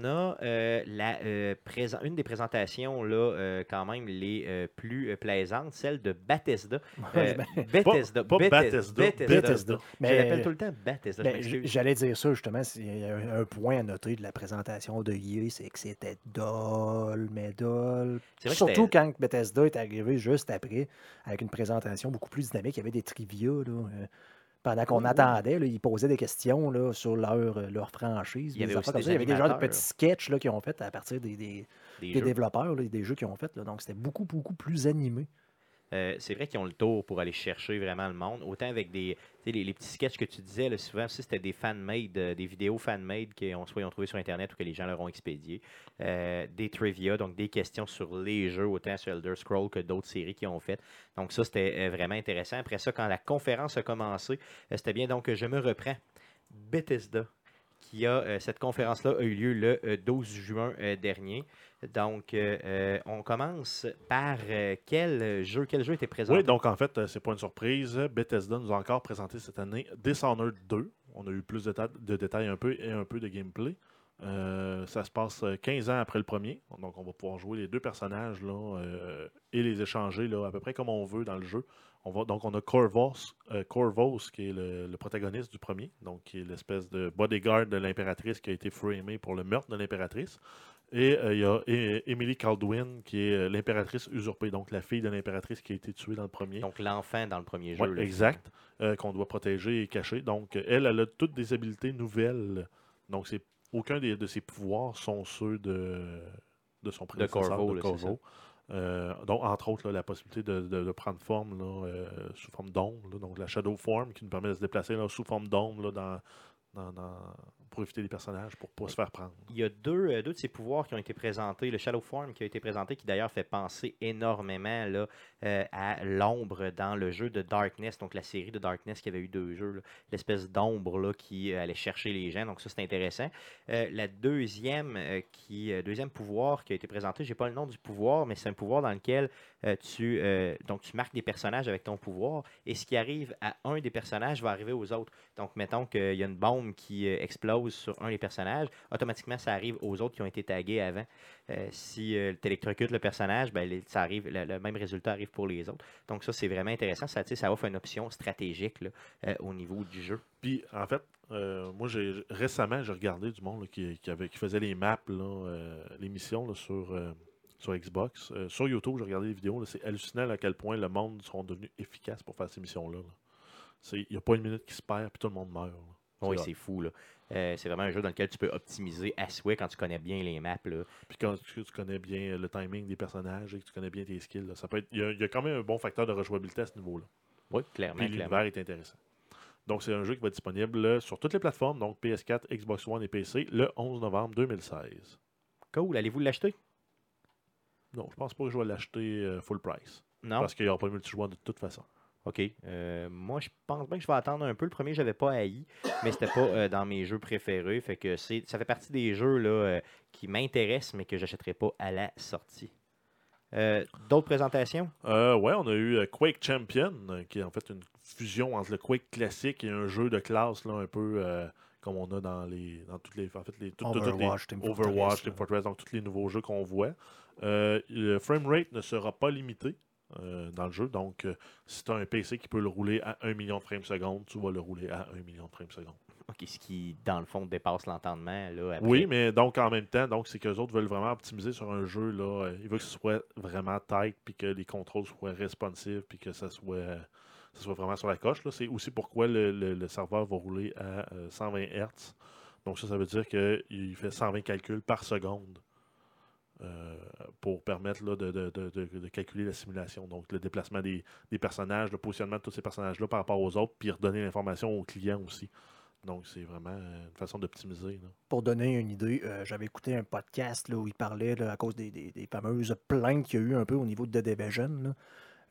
on a euh, la, euh, une des présentations là, euh, quand même les plus plaisantes, celle de Bethesda. Ben, Bethesda. pas Bethes- Bethesda. Je l'appelle tout le temps Bethesda. Ben. J'allais dire ça justement. s'il y a un, un point à noter de la présentation de EA, c'est que c'était dol, mais dol. Surtout quand Bethesda est arrivé juste après, avec une présentation beaucoup plus dynamique. Il y avait des trivia. Là, pendant qu'on oui. attendait, là, ils posaient des questions là, sur leur, euh, leur franchise. Il y avait des aussi affaires comme des ça. Il y avait des genres de petits sketchs qu'ils ont fait à partir des, des- des développeurs, là, des jeux qu'ils ont fait. Donc c'était beaucoup, beaucoup plus animé. Euh, c'est vrai qu'ils ont le tour pour aller chercher vraiment le monde. Autant avec des les, petits sketchs que tu disais, là, souvent c'était des fan-made, euh, des vidéos fan-made qu'ils ont soit ont sur Internet ou que les gens leur ont expédié. Euh, des trivia, donc des questions sur les jeux, autant sur Elder Scrolls que d'autres séries qu'ils ont faites. Donc ça, c'était vraiment intéressant. Après ça, quand la conférence a commencé, c'était bien. Donc je me reprends. Bethesda, qui a euh, cette conférence-là a eu lieu le euh, 12 juin euh, dernier. Donc, euh, euh, on commence par euh, quel jeu Quel jeu était présenté? Oui, donc en fait, euh, c'est pas une surprise. Bethesda nous a encore présenté cette année Dishonored 2. On a eu plus de, de détails un peu et un peu de gameplay. Euh, ça se passe euh, 15 ans après le premier. Donc on va pouvoir jouer les deux personnages là, euh, et les échanger là, à peu près comme on veut dans le jeu. On va, donc on a Corvos, euh, Corvos qui est le, le protagoniste du premier, donc qui est l'espèce de bodyguard de l'impératrice qui a été framé pour le meurtre de l'impératrice. Et euh, il y a Emily Caldwin qui est euh, l'impératrice usurpée, donc la fille de l'impératrice qui a été tuée dans le premier. Donc, l'enfant dans le premier jeu. Ouais, là, exact. euh, qu'on doit protéger et cacher. Donc, euh, elle, elle a toutes des habiletés nouvelles. Donc, c'est aucun des- de ses pouvoirs sont ceux de, de son prédécesseur, Corvo, de Corvo. Euh, donc, entre autres, là, la possibilité de, de- de prendre forme là, euh, sous forme d'ombre. Donc, la Shadow Form qui nous permet de se déplacer là, sous forme d'ombre dans- dans- pour éviter les personnages, pour ne pas se faire prendre. Il y a deux, euh, deux de ces pouvoirs qui ont été présentés. Le Shadow Form qui a été présenté, qui d'ailleurs fait penser énormément là, euh, à l'ombre dans le jeu de Darkness, donc la série de Darkness qui avait eu deux jeux. L'espèce d'ombre qui euh, allait chercher les gens. Donc ça, c'est intéressant. Euh, la deuxième, euh, qui, deuxième pouvoir qui a été présenté, j'ai pas le nom du pouvoir, mais c'est un pouvoir dans lequel tu, donc, tu marques des personnages avec ton pouvoir. Et ce qui arrive à un des personnages va arriver aux autres. Donc, mettons qu'il y a une bombe qui euh, sur un des personnages, automatiquement, ça arrive aux autres qui ont été tagués avant. Euh, si euh, tu électrocutes le personnage, ben, les- ça arrive, le, le même résultat arrive pour les autres. Donc, ça, c'est vraiment intéressant. Ça, ça offre une option stratégique là, euh, au niveau du jeu. Puis, en fait, euh, moi, j'ai récemment, j'ai regardé du monde là, qui, qui, avait, qui faisait les maps, là, les missions là, sur, sur Xbox. Euh, sur YouTube, j'ai regardé les vidéos. C'est hallucinant à quel point le monde sont devenus efficaces pour faire ces missions-là. Il n'y a pas une minute qui se perd, puis tout le monde meurt. là. Oui, c'est fou. là. Euh, c'est vraiment un jeu dans lequel tu peux optimiser à souhait quand tu connais bien les maps. Là. Puis quand tu, tu connais bien le timing des personnages et que tu connais bien tes skills, là, ça peut être. Il y, a, il y a quand même un bon facteur de rejouabilité à ce niveau-là. Oui, clairement. L'univers est intéressant. Donc, c'est un jeu qui va être disponible sur toutes les plateformes, donc PS4, Xbox One et PC, le 11 novembre 2016. Cool. Allez-vous l'acheter? Non, je pense pas que je vais l'acheter euh, full price. Non. Parce qu'il n'y aura pas de multijoueur de toute façon. OK. Euh, moi, je pense bien que je vais attendre un peu. Le premier, je n'avais pas haï, mais c'était pas euh, dans mes jeux préférés. Fait que c'est, ça fait partie des jeux là, euh, qui m'intéressent, mais que j'achèterai pas à la sortie. Euh, d'autres présentations? Euh, ouais, on a eu Quake Champion, qui est en fait une fusion entre le Quake classique et un jeu de classe, là, un peu euh, comme on a dans les dans toutes les en fait les tout- tout- toutes les- Overwatch, Team Fortress, Overwatch, Team là. Fortress, donc tous les nouveaux jeux qu'on voit. Euh, le framerate ne sera pas limité euh, dans le jeu, donc euh, si tu as un PC qui peut le rouler à 1 million de frames seconde, tu vas le rouler à 1 million de frames seconde. OK, ce qui, dans le fond, dépasse l'entendement. Là, après. Oui, mais donc en même temps, donc c'est qu'eux autres veulent vraiment optimiser sur un jeu là, euh, ils veulent que ce soit vraiment tight puis que les contrôles soient responsives puis que ça soit ça soit vraiment sur la coche là. C'est aussi pourquoi le, le- le serveur va rouler à euh, 120 Hz. Donc ça ça veut dire qu'il fait 120 calculs par seconde. Euh, pour permettre là, de, de- de- de- calculer la simulation. Donc, le déplacement des, des personnages, le positionnement de tous ces personnages-là par rapport aux autres, puis redonner l'information aux clients aussi. Donc, c'est vraiment euh, une façon d'optimiser. là. Pour donner une idée, euh, j'avais écouté un podcast là, où il parlait là, à cause des, des- des fameuses plaintes qu'il y a eu un peu au niveau de The Division, là,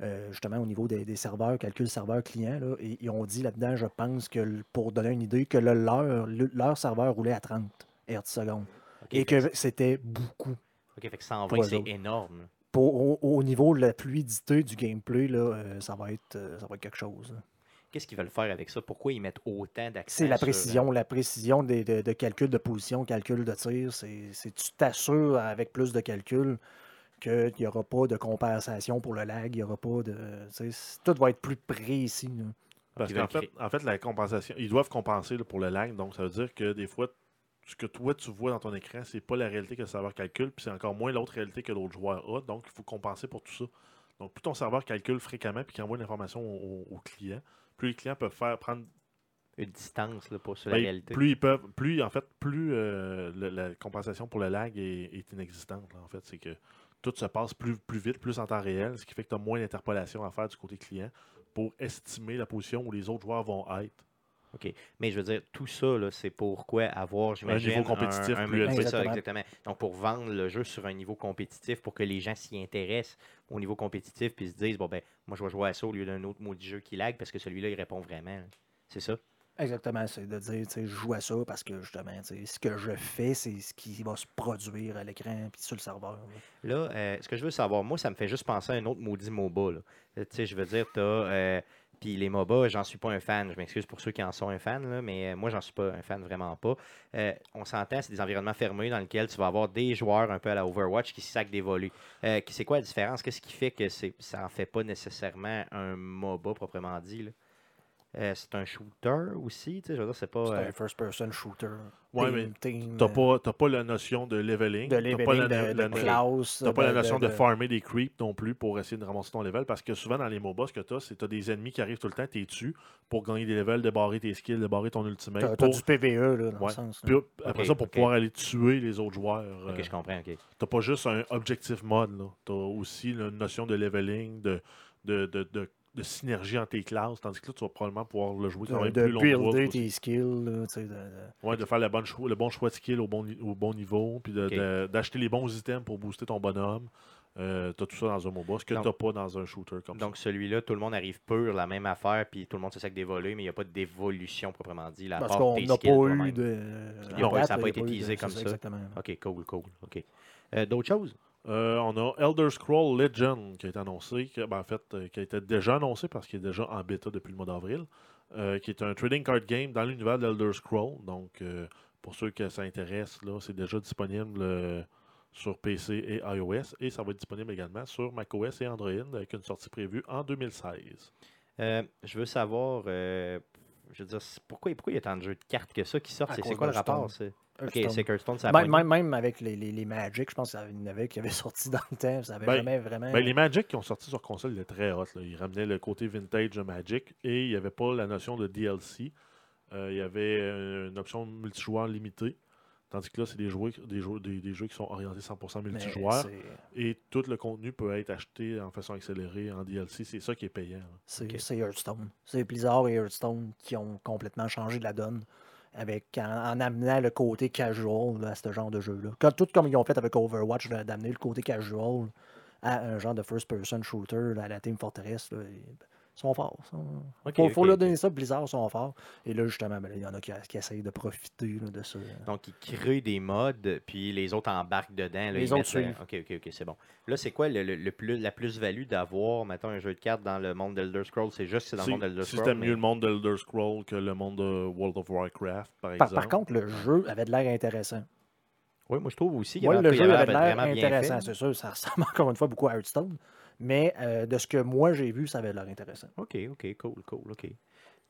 euh, justement au niveau des, des serveurs, calcul serveur client. Là, et ils ont dit là-dedans, je pense que pour donner une idée, que le leur, le- leur serveur roulait à 30 Hz seconde. OK, Et que c'était beaucoup. OK, fait que 120, pour eux c'est énorme. Pour, au, au niveau de la fluidité du gameplay, là, euh, ça, va être, euh, ça va être quelque chose. là. Qu'est-ce qu'ils veulent faire avec ça? Pourquoi ils mettent autant d'accent C'est la sur, euh, précision, la précision des- de, de calcul de position, calcul de tir. C'est, c'est- tu t'assures avec plus de calcul qu'il n'y aura pas de compensation pour le lag, il y aura pas de. Tout va être plus précis. là. Parce qu'en fait, en fait, la compensation, ils doivent compenser là, pour le lag. Donc, ça veut dire que des fois, ce que toi, tu vois dans ton écran, c'est pas la réalité que le serveur calcule, puis c'est encore moins l'autre réalité que l'autre joueur a. Donc, il faut compenser pour tout ça. Donc, plus ton serveur calcule fréquemment puis qu'il envoie l'information au, au client, plus les clients peuvent faire prendre. une distance là, pour sur la ben, réalité. plus ils peuvent. Plus, en fait, plus euh, la compensation pour le lag est, est inexistante. là, en fait, c'est que tout se passe plus, plus vite, plus en temps réel, ce qui fait que tu as moins d'interpolation à faire du côté client pour estimer la position où les autres joueurs vont être. Mais je veux dire, tout ça, là, c'est pourquoi avoir, j'imagine, niveau compétitif un, un- plus élevé. Exactement. exactement. Donc, pour vendre le jeu sur un niveau compétitif, pour que les gens s'y intéressent au niveau compétitif, puis se disent, bon, ben, moi, je vais jouer à ça au lieu d'un autre maudit jeu qui lag, parce que celui-là, il répond vraiment. C'est ça? Exactement, c'est de dire, tu sais, je joue à ça parce que justement, tu sais, ce que je fais, c'est ce qui va se produire à l'écran puis sur le serveur. là. Là, euh, ce que je veux savoir, moi, ça me fait juste penser à un autre maudit MOBA. là. Tu sais, je veux dire, t'as. euh, puis les MOBA, j'en suis pas un fan. Je m'excuse pour ceux qui en sont un fan, mais euh, moi, j'en suis pas un fan, vraiment pas. Euh, on s'entend, c'est des environnements fermés dans lesquels tu vas avoir des joueurs un peu à la Overwatch qui sacent des volets. Euh, c'est quoi la différence? Qu'est-ce qui fait que ça en fait pas nécessairement un MOBA proprement dit? là? Euh, c'est un shooter aussi, tu sais, je veux dire, c'est pas. C'est euh, un first-person shooter. Ouais, team- mais T'as euh, pas, t'as pas la notion de leveling. de t'as leveling, pas la, de, la- de la- classe. t'as pas la de- notion de, de- farmer des creeps non plus pour essayer de ramasser ton level. Parce que souvent dans les MOBA, ce que t'as, c'est que t'as des ennemis qui arrivent tout le temps, t'es dessus pour gagner des levels, débarrer tes skills, débarrer ton ultimate. T'as pour- du PVE, là, dans Ouais. le sens. là. Après ça, pour pouvoir aller tuer les autres joueurs. Ok, euh, je comprends, ok. T'as pas juste un objective mode. là. T'as aussi une notion de leveling, de, de, de, de- de synergie entre tes classes. Tandis que là, tu vas probablement pouvoir le jouer quand De, même de plus long. builder tes skills. là, de- de- Ouais, de faire la bonne choix- le bon choix de skill au bon, au bon niveau, puis de- de- d'acheter les bons items pour booster ton bonhomme. Euh, t'as tout ça dans un MOBA, ce que Donc- t'as pas dans un shooter comme Donc celui-là, tout le monde arrive pur, la même affaire, puis tout le monde se sac des volets, mais il n'y a pas d'évolution proprement dit. là, à Parce qu'on tes n'a skills pas eu de. Date, ça a là, pas été de- teasé comme ça. Exactement. Ok, cool, cool. Ok. Euh, D'autres choses? Euh, on a Elder Scroll Legend qui a été annoncé, qui, ben, en fait, euh, qui a été déjà annoncé parce qu'il est déjà en bêta depuis le mois d'avril, euh, qui est un trading card game dans l'univers d'Elder Scroll. Donc, euh, pour ceux que ça intéresse, là, c'est déjà disponible euh, sur PC et iOS et ça va être disponible également sur macOS et Android avec une sortie prévue en 2016. Euh, je veux savoir, euh, je veux dire, pourquoi, pourquoi il y a tant de jeux de cartes que ça qui sortent? À C'est quoi le rapport? c'est- Ok, Hearthstone. c'est Hearthstone, ça a Même, même, même avec les, les, les Magic, je pense qu'il y en avait qui avaient sorti dans le temps. Ça avait Ben, jamais vraiment. Ben, les Magic qui ont sorti sur console, ils étaient très hot. là. Ils ramenaient le côté vintage de Magic et il n'y avait pas la notion de DLC. Euh, il y avait euh, une option multijoueur limitée. Tandis que là, c'est des, des, jeux, des, des jeux qui sont orientés 100% mais multijoueur. c'est- Et tout le contenu peut être acheté en façon accélérée en DLC. C'est ça qui est payant. C'est Hearthstone. C'est Blizzard et Hearthstone qui ont complètement changé la donne avec, en, en amenant le côté casual à ce genre de jeu-là. Comme- Tout comme ils ont fait avec Overwatch, d'amener le côté casual à un genre de first-person shooter à la Team Fortress. ils sont forts. Sont... Faut, leur donner ça, Blizzard sont forts. Et là, justement, ben il y en a qui, qui essayent de profiter là, de ça. Donc, ils créent des modes, puis les autres embarquent dedans. là, Les ils autres mettent, euh, Ok, ok, ok, c'est bon. Là, c'est quoi le, le- le plus, la plus-value d'avoir, mettons, un jeu de cartes dans le monde d'Elder Scrolls? C'est juste que c'est dans le monde d'Elder Si Scrolls. c'était mais- mieux le monde d'Elder Scroll que le monde de World of Warcraft, par Par, exemple. par contre, le jeu avait de l'air intéressant. Oui, moi, je trouve aussi qu'il le il y jeu avait de l'air intéressant, fait. c'est sûr. Ça ressemble encore une fois beaucoup à Hearthstone. Mais euh, de ce que moi j'ai vu, ça avait l'air intéressant. OK, OK, cool, cool, OK.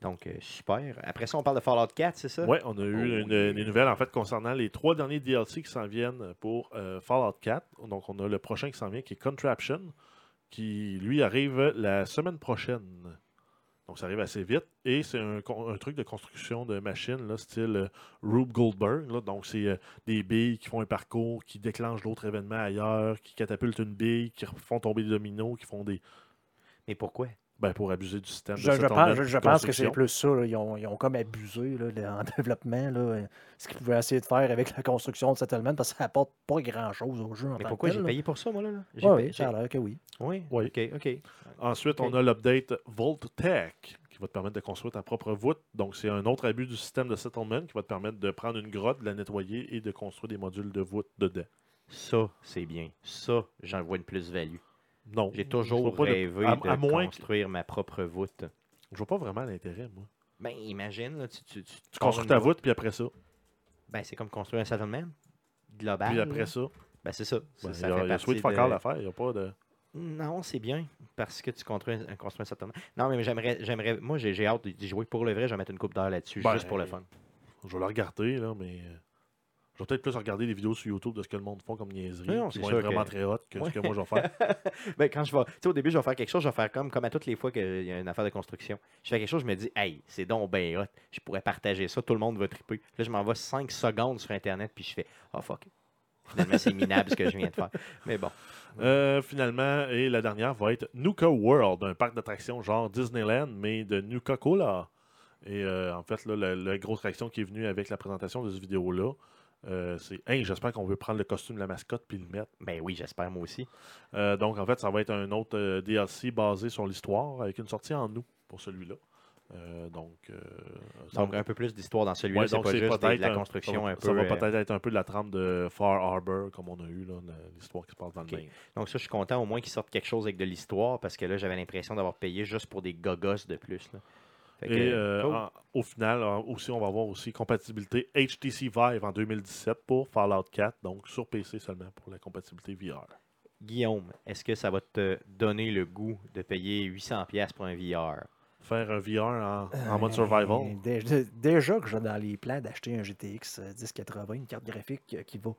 Donc, euh, super. Après ça, on parle de Fallout 4, c'est ça? Oui, on a eu Oh, une- des nouvelles en fait concernant les trois derniers DLC qui s'en viennent pour euh, Fallout 4. Donc on a le prochain qui s'en vient qui est Contraption, qui lui arrive la semaine prochaine. Donc ça arrive assez vite. Et c'est un, truc de construction de machines, là, style euh, Rube Goldberg. Donc c'est euh, des billes qui font un parcours, qui déclenchent d'autres événements ailleurs, qui catapultent une bille, qui font tomber des dominos, qui font des. Mais pourquoi? Ben, pour abuser du système. de Je, je settlement pense, je, je pense que c'est plus ça. là. Ils, ont, ils ont comme abusé là, en développement. Là, euh, ce qu'ils pouvaient essayer de faire avec la construction de settlement parce que ça apporte pas grand-chose au jeu en Mais tant pourquoi j'ai payé pour ça, moi, là? J'ai Ouais, payé- oui, ça a l'air que oui. Oui, Oui. OK, OK. Ensuite, on a l'update Volt Tech qui va te permettre de construire ta propre voûte. Donc, c'est un autre abus du système de settlement qui va te permettre de prendre une grotte, de la nettoyer et de construire des modules de voûte dedans. Ça, c'est bien. Ça, j'en vois une plus-value. Non. J'ai toujours de- rêvé à- de à moins que- construire ma propre voûte. Je vois pas vraiment l'intérêt, moi. Ben, imagine, là, tu, tu, tu, Tu construis ta voûte, puis après ça? Ben, c'est comme construire un settlement global. Puis après là. ça? Ben, c'est ça. Ben, ça il y a, fait y a de- à faire. Il n'y a pas de. Non, c'est bien parce que tu construis un, construis un settlement. Non, mais j'aimerais, j'aimerais, moi, j'ai, j'ai hâte d'y jouer pour le vrai. Je vais mettre une coupe d'heure là-dessus, Ben, juste pour le fun. Je vais le regarder, là, mais. Je vais peut-être plus regarder les vidéos sur YouTube de ce que le monde font comme niaiserie. Non, qui vont être vraiment que- très hot que Ouais. ce que moi je vais faire. Ben, quand je vais, tu sais, au début, je vais faire quelque chose, je vais faire comme, comme à toutes les fois qu'il y a une affaire de construction. Je fais quelque chose, je me dis, hey, c'est donc ben hot, je pourrais partager ça, tout le monde va triper. Là, je m'envoie 5 secondes sur Internet, puis je fais, oh fuck. Finalement, c'est minable ce que je viens de faire. Mais bon. Euh, finalement, et la dernière va être Nuka World, un parc d'attractions genre Disneyland, mais de Nuka Cola. Et euh, en fait, là, la, la grosse réaction qui est venue avec la présentation de cette vidéo-là, euh, c'est Hey, j'espère qu'on veut prendre le costume de la mascotte puis le mettre. Ben oui, j'espère moi aussi. Euh, donc, en fait, ça va être un autre euh, DLC basé sur l'histoire avec une sortie en août pour celui-là. Donc, ça Donc, va- un peu plus d'histoire dans celui-là. Ouais, c'est donc pas c'est juste des- de la construction ça va, un peu. ça va peut-être être un peu de la trame de Far Harbor, comme on a eu, l'histoire qui se passe dans le Maine. Donc ça, je suis content au moins qu'ils sortent quelque chose avec de l'histoire parce que là, j'avais l'impression d'avoir payé juste pour des gogos de plus. là. Fait que, Et euh, cool. en- au final, euh, aussi, on va avoir aussi compatibilité HTC Vive en 2017 pour Fallout 4, donc sur PC seulement pour la compatibilité VR. Guillaume, est-ce que ça va te donner le goût de payer 800$ pour un VR? Faire un VR en, en mode Euh, survival. Déjà, déjà que j'ai dans les plans d'acheter un GTX 1080, une carte graphique euh, qui va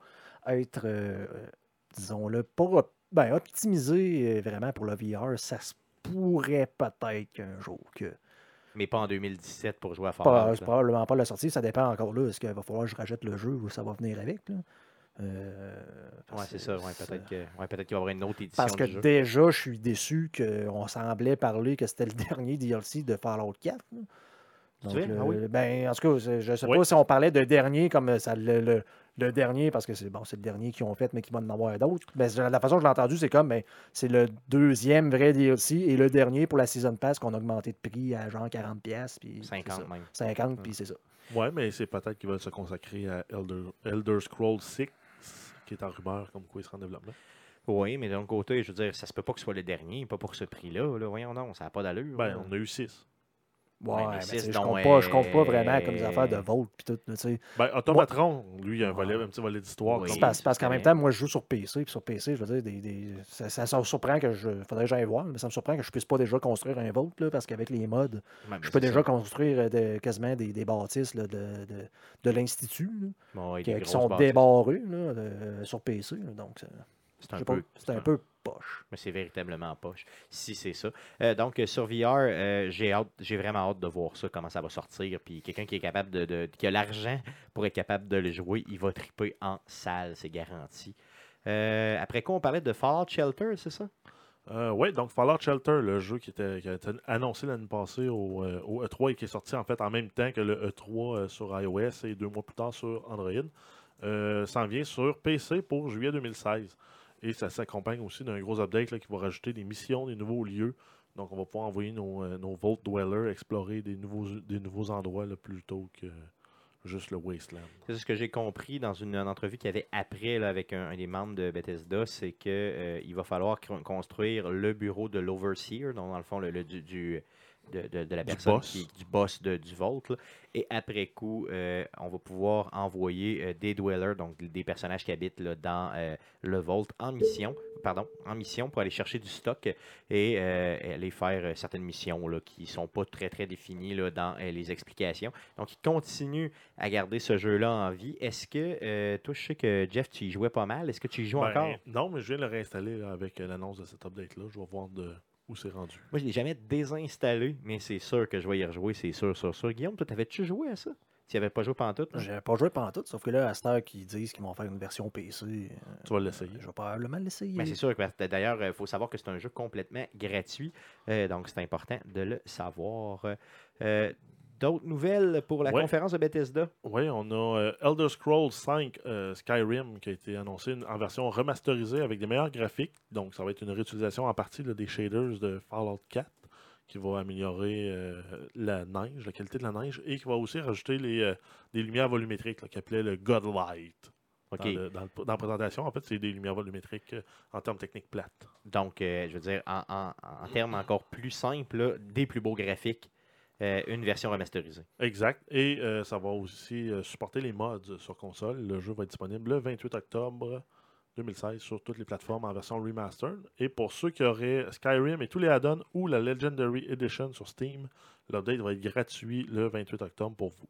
être, euh, euh, disons-le, pas ben, optimisée euh, vraiment pour le VR, ça se pourrait peut-être qu'un jour que. Mais pas en 2017 pour jouer à Fallout. c'est probablement pas la sortie, ça dépend encore là. Est-ce qu'il va falloir que je rachète le jeu ou ça va venir avec? Là? Euh, Ouais, c'est ça. Ouais, peut-être ouais, qu'il va y avoir une autre édition Parce que du jeu. déjà, je suis déçu qu'on semblait parler que c'était le dernier DLC de Fallout 4. là. Donc, le- Ah oui? ben, en tout cas, je ne sais Oui. pas si on parlait de dernier comme ça, le, le- le dernier, parce que c'est bon, c'est le dernier qu'ils ont fait, mais qu'ils vont en avoir d'autres. Mais la façon que je l'ai entendu, c'est comme ben, c'est le deuxième vrai DLC et le dernier pour la Season Pass qu'on a augmenté de prix à genre 40$. Puis c'est 50 ça. même. 50, puis c'est ça. Ouais, mais c'est peut-être qu'ils veulent se consacrer à Elder, Elder Scrolls 6, qui est en rumeur comme quoi il sera en développement. Oui, mais d'un côté, je veux dire, ça se peut pas que ce soit le dernier, pas pour ce prix-là. Là. Voyons non, ça n'a pas d'allure. Ben, là. on a eu 6. Ouais, mais je compte pas, je compte pas vraiment comme des affaires de Volt puis tout. tu sais. Ben, Automatron, lui, il a un, volet, Ouais. un petit volet d'histoire. Oui. comme- C'est parce, qu'en même temps, moi, je joue sur PC. Puis sur PC, je veux dire, des, des- ça, ça, ça me surprend que je. faudrait que j'aille voir, mais ça me surprend que je puisse pas déjà construire un Volt, là, parce qu'avec les mais je peux déjà ça. construire euh, de- quasiment des, des bâtisses là, de, de, de l'Institut, là, Bon, ouais, qui, sont bâtisses. débarrés là, de- sur PC. donc, C'est un peu. un peu poche. Mais c'est véritablement poche, si c'est ça. Euh, donc, euh, sur VR, euh, j'ai hâte, j'ai vraiment hâte de voir ça, comment ça va sortir. Puis quelqu'un qui est capable de, qui a l'argent pour être capable de le jouer, il va triper en salle, c'est garanti. Après quoi, on parlait de Fallout Shelter, c'est ça? Oui, donc Fallout Shelter, le jeu qui, était, a été annoncé l'année passée au, euh, au E3 et qui est sorti en fait en même temps que le E3 euh, sur iOS et deux mois plus tard sur Android, s'en vient sur PC pour juillet 2016. Et ça s'accompagne aussi d'un gros update là, qui va rajouter des missions, des nouveaux lieux. Donc on va pouvoir envoyer nos, euh, Vault Dwellers explorer des nouveaux, des nouveaux endroits là, plutôt que juste le Wasteland. C'est ce que j'ai compris dans une, entrevue qu'il y avait après là, avec un, des membres de Bethesda, c'est que euh, va falloir con- construire le bureau de l'Overseer, donc dans le fond le, du- de, de- de la Du personne boss. qui du boss de, du Vault. là. Et après coup, euh, on va pouvoir envoyer euh, des dwellers, donc des personnages qui habitent là, dans euh, le Vault en mission, pardon, en mission pour aller chercher du stock et aller faire certaines missions là, qui sont pas très très définies là, dans les explications. Donc, il continue à garder ce jeu-là en vie. Est-ce que, toi, je sais que Jeff, tu y jouais pas mal. Est-ce que tu y joues Ben, encore? Non, mais je viens le réinstaller avec l'annonce de cet update-là. Je vais voir de, où c'est rendu? Moi, je l'ai jamais désinstallé, mais c'est sûr que je vais y rejouer, c'est sûr, sûr, sûr. Guillaume, toi, t'avais-tu joué à ça? Tu n'y avais pas joué pendant tout? J'avais pas joué pendant tout, sauf que là, à cette heure qu'ils disent qu'ils vont faire une version PC, euh, Tu vas l'essayer. je vais probablement l'essayer. Ben, c'est sûr que que d'ailleurs, il faut savoir que c'est un jeu complètement gratuit. euh, donc, c'est important de le savoir. Euh, D'autres nouvelles pour la Ouais. conférence de Bethesda? Oui, on a euh, Elder Scrolls 5 euh, Skyrim qui a été annoncé en version remasterisée avec des meilleurs graphiques. Donc, ça va être une réutilisation en partie là, des shaders de Fallout 4 qui va améliorer euh, la neige, la qualité de la neige et qui va aussi rajouter les, euh, des lumières volumétriques qu'il appelait le Godlight. OK. Dans, le- dans le- dans la présentation, en fait, c'est des lumières volumétriques euh, en termes techniques plates. Donc, euh, je veux dire, en, en- en termes encore plus simples, là, des plus beaux graphiques euh, une version remasterisée. Exact. Et euh, ça va aussi euh, supporter les mods sur console. Le jeu va être disponible le 28 octobre 2016 sur toutes les plateformes en version remastered. Et pour ceux qui auraient Skyrim et tous les add-ons ou la Legendary Edition sur Steam, l'update va être gratuit le 28 octobre pour vous.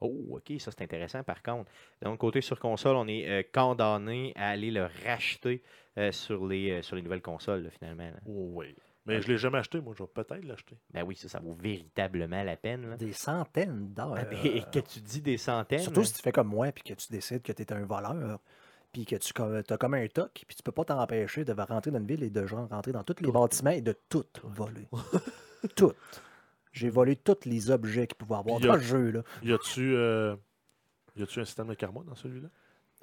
Oh, ok, ça c'est intéressant par contre. Donc, côté sur console, on est euh, condamné à aller le racheter euh, sur, les, euh, sur les nouvelles consoles, là, finalement. là. Oui. Mais je ne l'ai jamais acheté. Moi, je vais peut-être l'acheter. Ben oui, ça, ça vaut véritablement la peine. là. Des centaines d'heures. Ah, ben, que tu dis des centaines. Surtout si tu fais comme moi, puis que tu décides que tu es un voleur, puis que tu as comme un toc, puis tu peux pas t'empêcher de rentrer dans une ville et de genre rentrer dans tous les bâtiments et de tout voler. tout. J'ai volé tous les objets qu'il pouvait avoir Puis, dans le jeu. Là. Y a-tu euh, y a-tu un système de karma dans celui-là?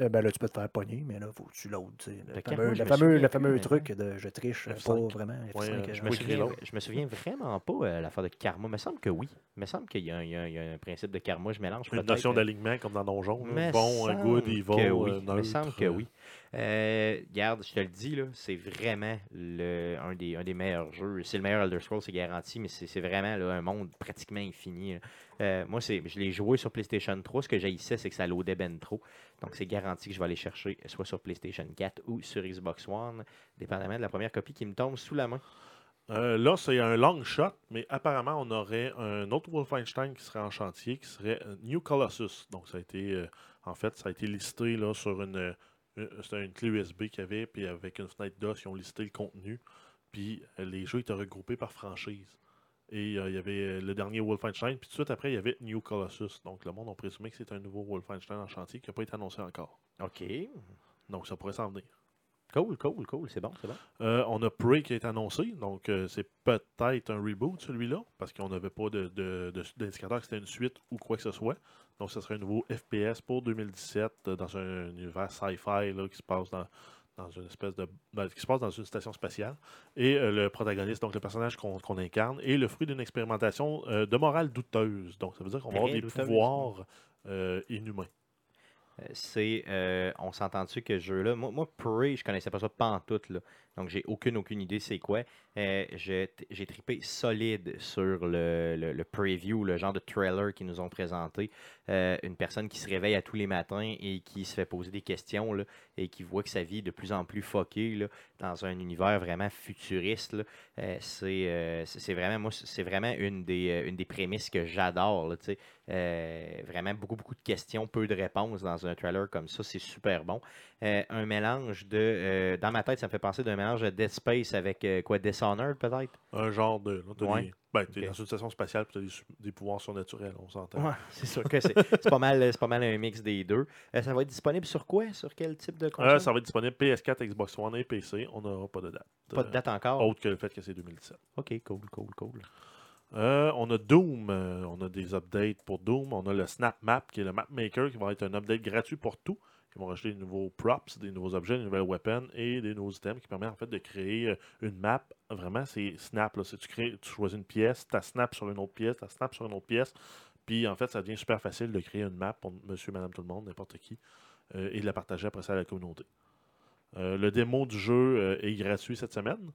Euh, ben là, tu peux te faire pogner, mais là, faut que tu l'audes. Le Le fameux, le fameux, le truc de je triche euh, F5. pas vraiment. F5, Ouais, euh, Je me, Oui, souviens, je me souviens vraiment pas euh, l'affaire de karma. Il me semble que oui. Il me semble qu'il y, a un- y un- y a un principe de karma. Je mélange Une notion d'alignement comme dans Donjon. Bon, euh, good, evil, oui. euh, Il me semble que oui. Euh, Garde, je te le dis, c'est vraiment le, un, des, un des meilleurs jeux. C'est le meilleur Elder Scrolls, c'est garanti, mais c'est vraiment là, un monde pratiquement infini. Euh, moi, je l'ai joué sur PlayStation 3. Ce que j'haïssais, c'est que ça loadait ben trop. Donc, c'est garanti que je vais aller chercher soit sur PlayStation 4 ou sur Xbox One, dépendamment de la première copie qui me tombe sous la main. Euh, là, c'est un long shot, mais apparemment, on aurait un autre Wolfenstein qui serait en chantier, qui serait New Colossus. Donc, ça a été, en fait, ça a été listé là, sur une- c'était une clé USB qu'il y avait, puis avec une fenêtre DOS, ils ont listé le contenu, puis euh, les jeux étaient regroupés par franchise. Et euh, il y avait euh, le dernier Wolfenstein, puis tout de suite après, il y avait New Colossus. Donc, le monde a présumé que c'est un nouveau Wolfenstein en chantier qui n'a pas été annoncé encore. OK. Donc, ça pourrait s'en venir. Cool, cool, cool. C'est bon, c'est bon. Euh, on a Prey qui est annoncé, donc euh, c'est peut-être un reboot celui-là, parce qu'on n'avait pas de- de- de- d'indicateur que c'était une suite ou quoi que ce soit. Donc ce serait un nouveau FPS pour 2017 euh, dans un univers sci-fi là, qui se passe dans, dans une espèce de. ben, qui se passe dans une station spatiale. Et euh, le protagoniste, donc le personnage qu'on qu'on incarne, est le fruit d'une expérimentation euh, de morale douteuse. Donc ça veut dire qu'on va avoir des douteuse, pouvoirs euh, inhumains. Euh, c'est. euh, on s'entend dessus que ce jeu-là. Moi, moi, Prey, je connaissais pas ça pas en. Là. Donc, j'ai aucune, aucune idée c'est quoi. Euh, j'ai trippé solide sur le, le- preview, le genre de trailer qu'ils nous ont présenté. Une personne qui se réveille à tous les matins et qui se fait poser des questions et qui voit que sa vie est de plus en plus fuckée dans un univers vraiment futuriste. c'est vraiment, une des, une des prémices que j'adore. Euh, vraiment beaucoup, beaucoup de questions, peu de réponses dans un trailer comme ça. C'est super bon. Euh, un mélange de. euh, dans ma tête, ça me fait penser d'un mélange de Dead Space avec quoi Dishonored peut-être? Un genre de. là, Ouais. des- ben, t'es Ok. dans une station spatiale et tu as des, pouvoirs surnaturels, on s'entend. Ouais, c'est sûr que c'est pas, mal, pas mal un mix des deux. Ça va être disponible sur quoi? Sur quel type de console? Ça va être disponible PS4, Xbox One et PC. On n'aura pas de date. Pas de date encore? Autre que le fait que c'est 2017. Ok, cool, cool, cool. Euh, on a Doom. euh, on a des updates pour Doom. On a le Snap Map, qui est le Map Maker, qui va être un update gratuit pour tout. Ils vont rajouter des nouveaux props, des nouveaux objets, des nouvelles weapons et des nouveaux items qui permettent en fait de créer euh, une map. Vraiment, c'est Snap. Tu, crées, choisis une pièce, tu Snap sur une autre pièce, tu Snap sur une autre pièce. Puis en fait, ça devient super facile de créer une map pour monsieur, madame, tout le monde, n'importe qui, et de la partager après ça à la communauté. Le démo du jeu est gratuit cette semaine.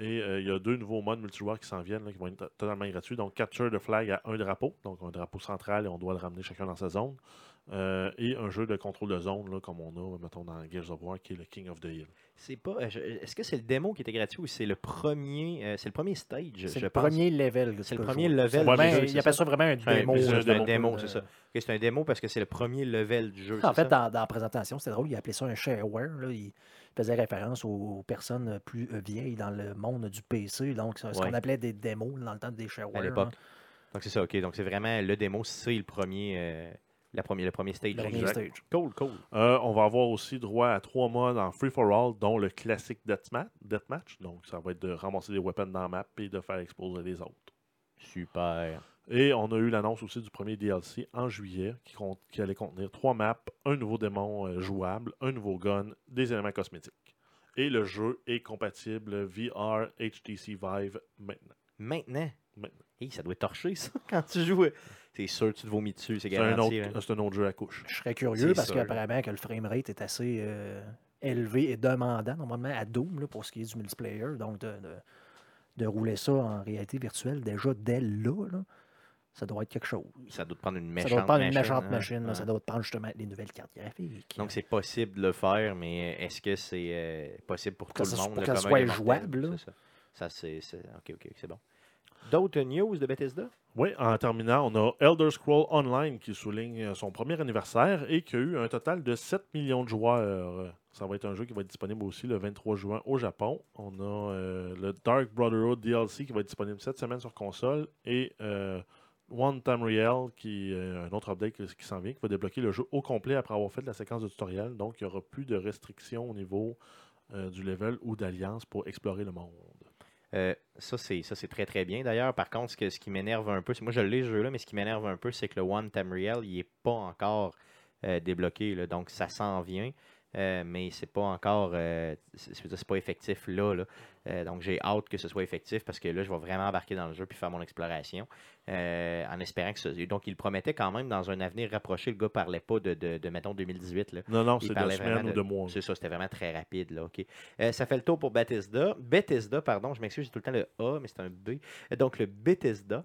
Et euh, il y a deux nouveaux modes multijoueurs qui s'en viennent, qui vont être to- totalement gratuits. Donc, Capture the Flag à un drapeau, donc un drapeau central, et on doit le ramener chacun dans sa zone. Euh, et un jeu de contrôle de zone, là, comme on a, mettons, dans Gears of War, qui est le King of the Hill. C'est pas. euh, Est-ce que c'est le démo qui était gratuit ou c'est le premier euh, C'est le premier stage, C'est le pense? premier level. C'est le premier jouer. level vraiment- jeu, Il appelle ça. ça vraiment un démo. c'est un démo, démo, c'est ça. C'est un démo parce que c'est le premier level du jeu. En fait, ça? dans, dans la présentation, c'était drôle, il appelait ça un shareware. Là. Il faisait référence aux personnes plus vieilles dans le monde du PC. Donc, c'est ce Ouais. qu'on appelait des démos dans le temps des shareware. à l'époque. Donc c'est ça, ok. Donc c'est vraiment le démo, c'est le premier, euh, la première, le premier stage. Le premier Exact. stage. Cool, cool. Euh, on va avoir aussi droit à trois modes en free for all, dont le classique deathmatch. deathmatch. Donc, ça va être de ramasser des weapons dans la map et de faire exploser les autres. Super. Et on a eu l'annonce aussi du premier DLC en juillet qui, compte- qui allait contenir trois maps, un nouveau démon euh, jouable, un nouveau gun, des éléments cosmétiques. Et le jeu est compatible VR HTC Vive maintenant. Maintenant? Maintenant. Hey, ça doit torcher ça quand tu joues. C'est sûr, tu te vomis dessus, c'est garanti. hein. c'est un autre jeu à couche. Je serais curieux parce qu'apparemment que le framerate est assez euh, élevé et demandant normalement à Doom là, pour ce qui est du multiplayer. Donc de, de- de rouler ça en réalité virtuelle déjà dès là. là. ça doit être quelque chose. Ça doit te prendre une Ça méchante doit te prendre une machine, méchante hein. machine. là. Ça doit te prendre justement les nouvelles cartes graphiques. Donc, c'est possible de le faire, mais est-ce que c'est euh, possible pour, que tout ça le soit- monde? pour le que ça soit jouable, ça. Ça, c'est- OK, OK, c'est bon. D'autres news de Bethesda? Oui, en terminant, on a Elder Scroll Online qui souligne euh, son premier anniversaire et qui a eu un total de 7 millions de joueurs. Ça va être un jeu qui va être disponible aussi le 23 juin au Japon. On a euh, le Dark Brotherhood DLC qui va être disponible cette semaine sur console et euh, One Time Real qui est un autre update qui, qui s'en vient, qui va débloquer le jeu au complet après avoir fait la séquence de tutoriel. Donc, il n'y aura plus de restrictions au niveau du level ou d'alliance pour explorer le monde. Euh, ça, c'est très très bien. D'ailleurs, par contre, ce, que- ce qui m'énerve un peu, c'est moi je l'ai ce jeu-là, mais ce qui m'énerve un peu, c'est que le One Time Real, il n'est pas encore euh, débloqué. là. donc ça s'en vient. Euh, mais c'est pas encore euh, c'est pas effectif là, là. Euh, donc j'ai hâte que ce soit effectif parce que là je vais vraiment embarquer dans le jeu puis faire mon exploration en espérant que ce... donc il promettait quand même dans un avenir rapproché le gars parlait pas de, de, de, mettons 2018 là. Non, non, c'est de semaines vraiment ou de mois. C'est ça, c'était vraiment très rapide. Là, ok. Ça fait le tour pour Bethesda. Bethesda, pardon, je m'excuse, j'ai tout le temps le A, mais c'est un B. Donc le Bethesda.